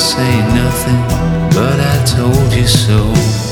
Say nothing, but I told you so.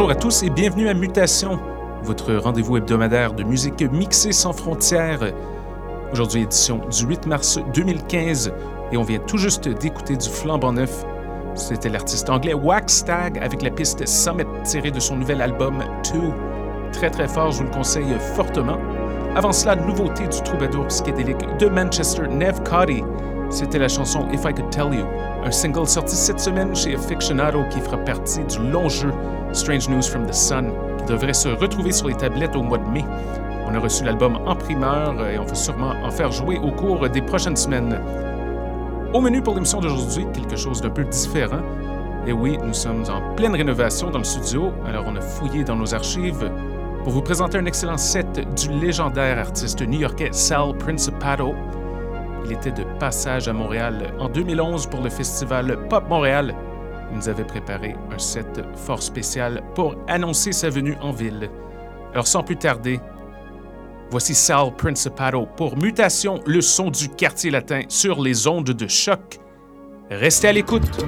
Bonjour à tous et bienvenue à Mutation, votre rendez-vous hebdomadaire de musique mixée sans frontières. Aujourd'hui, édition du 8 mars 2015, et on vient tout juste d'écouter du flambant neuf. C'était l'artiste anglais Waxtag avec la piste Summit tirée de son nouvel album Two. Très très fort, je vous le conseille fortement. Avant cela, nouveauté du troubadour psychédélique de Manchester, Nev Cody. C'était la chanson If I Could Tell You, un single sorti cette semaine chez Aficionado qui fera partie du long jeu Strange News from the Sun, qui devrait se retrouver sur les tablettes au mois de mai. On a reçu l'album en primeur et on va sûrement en faire jouer au cours des prochaines semaines. Au menu pour l'émission d'aujourd'hui, quelque chose d'un peu différent. Et oui, nous sommes en pleine rénovation dans le studio, alors on a fouillé dans nos archives pour vous présenter un excellent set du légendaire artiste new-yorkais Sal Principato. Il était de passage à Montréal en 2011 pour le festival Pop Montréal. Il nous avait préparé un set fort spécial pour annoncer sa venue en ville. Alors sans plus tarder, voici Sal Principato pour Mutation, le son du quartier latin sur les ondes de choc. Restez à l'écoute.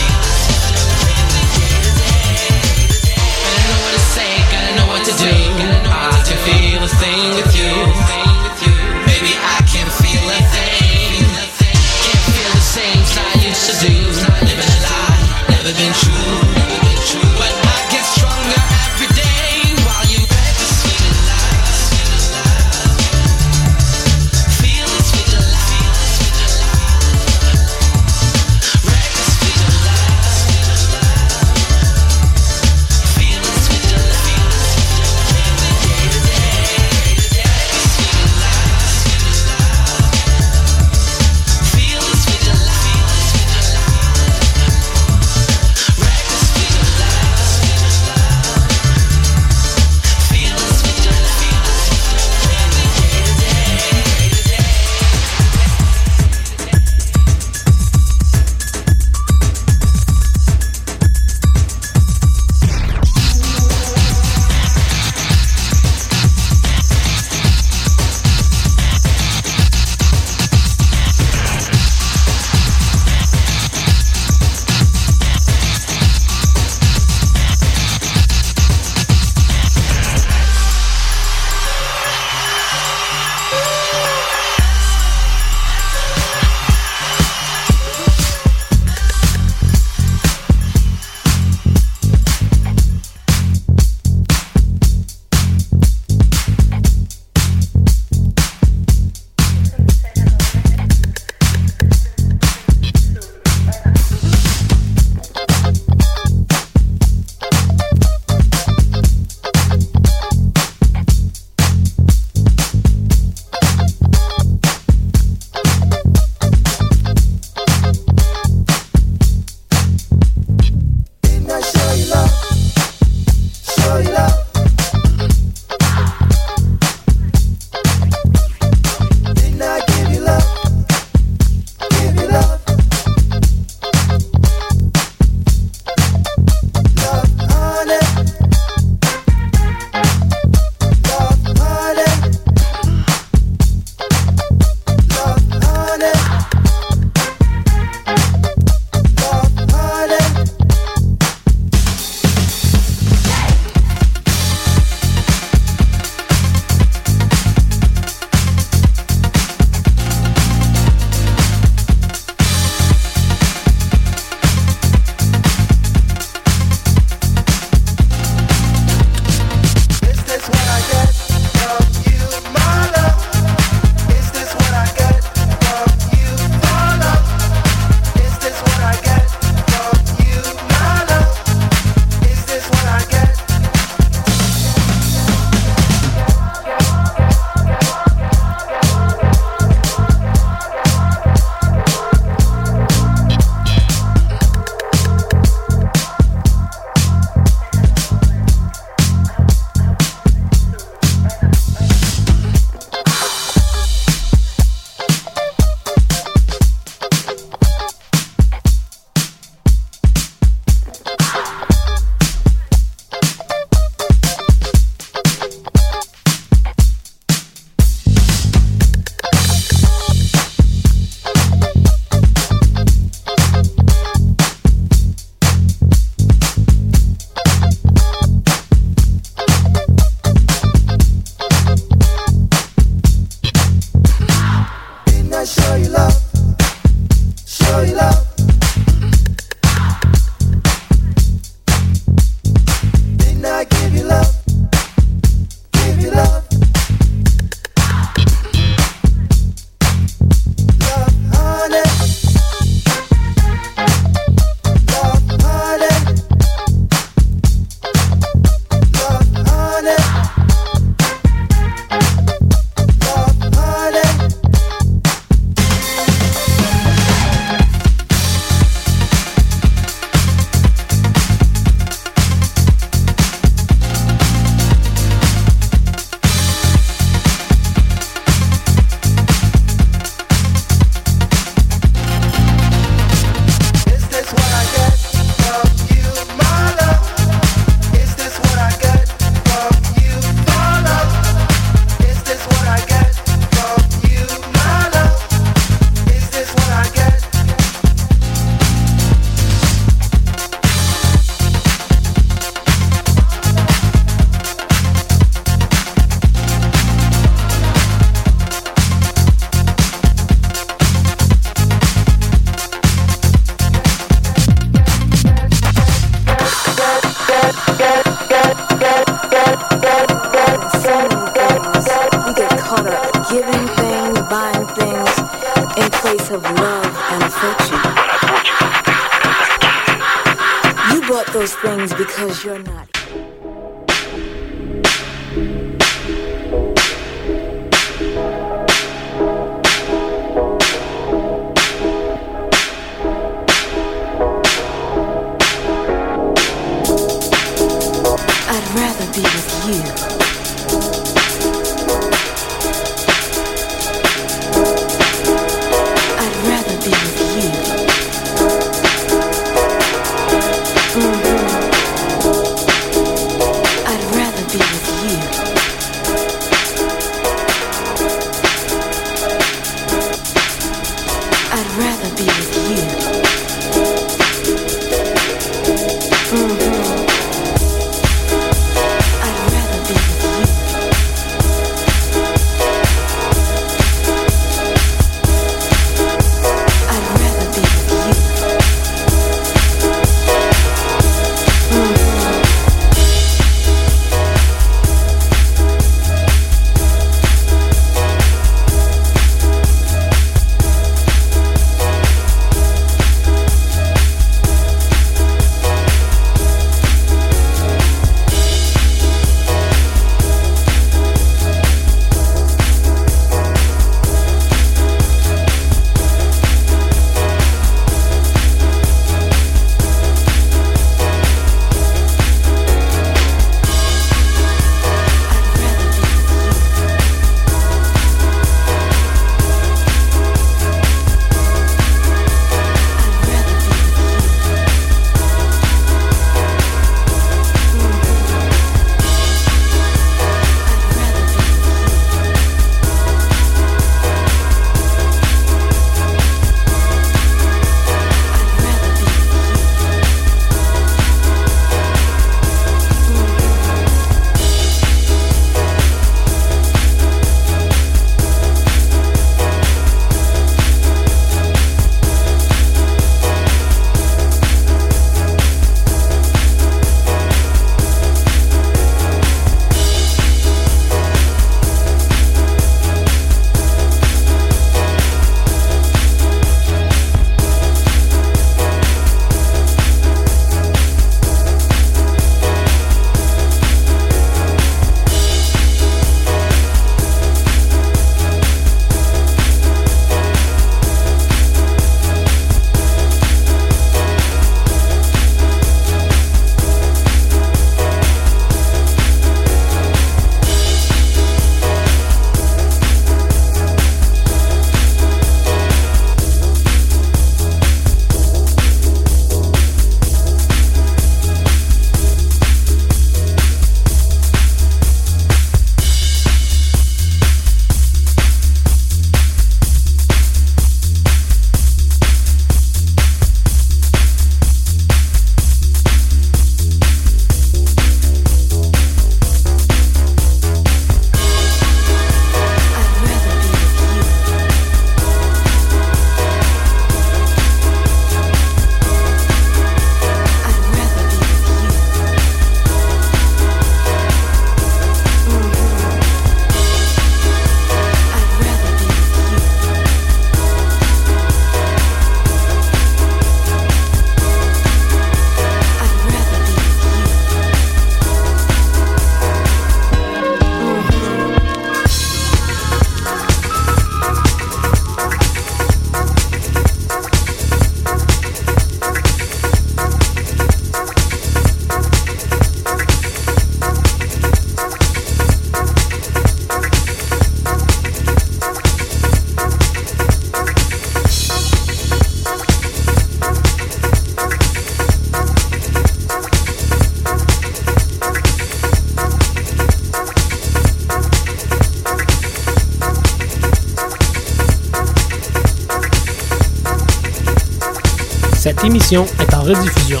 Cette émission est en rediffusion.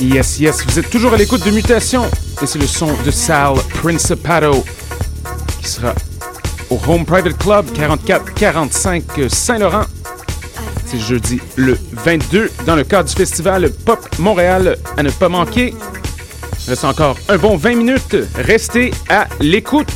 Yes, yes, vous êtes toujours à l'écoute de Mutation. Et c'est le son de Sal Principato qui sera au Home Private Club 4445 Saint-Laurent. C'est jeudi le 22 dans le cadre du festival Pop Montréal à ne pas manquer. Il reste encore un bon 20 minutes. Restez à l'écoute.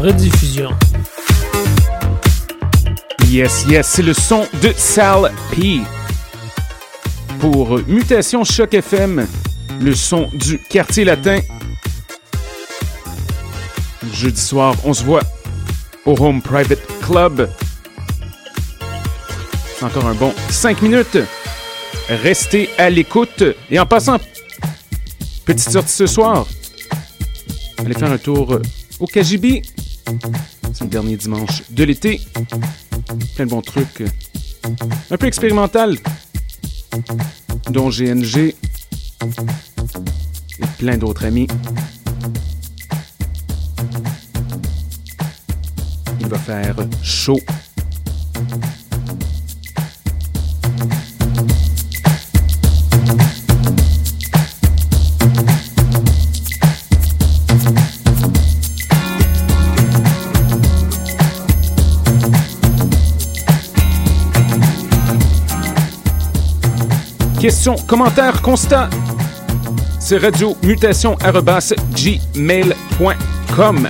Rediffusion. Yes, yes, c'est le son de Sal P. Pour Mutation Choc FM, le son du quartier latin. Jeudi soir, on se voit au Home Private Club. Encore un bon 5 minutes. Restez à l'écoute. Et en passant, petite sortie ce soir. Allez faire un tour au KGB. C'est le dernier dimanche de l'été. Plein de bons trucs. Un peu expérimental. Dont GNG. Et plein d'autres amis. Il va faire chaud. Questions, commentaires, constats. C'est radio mutation gmail.com.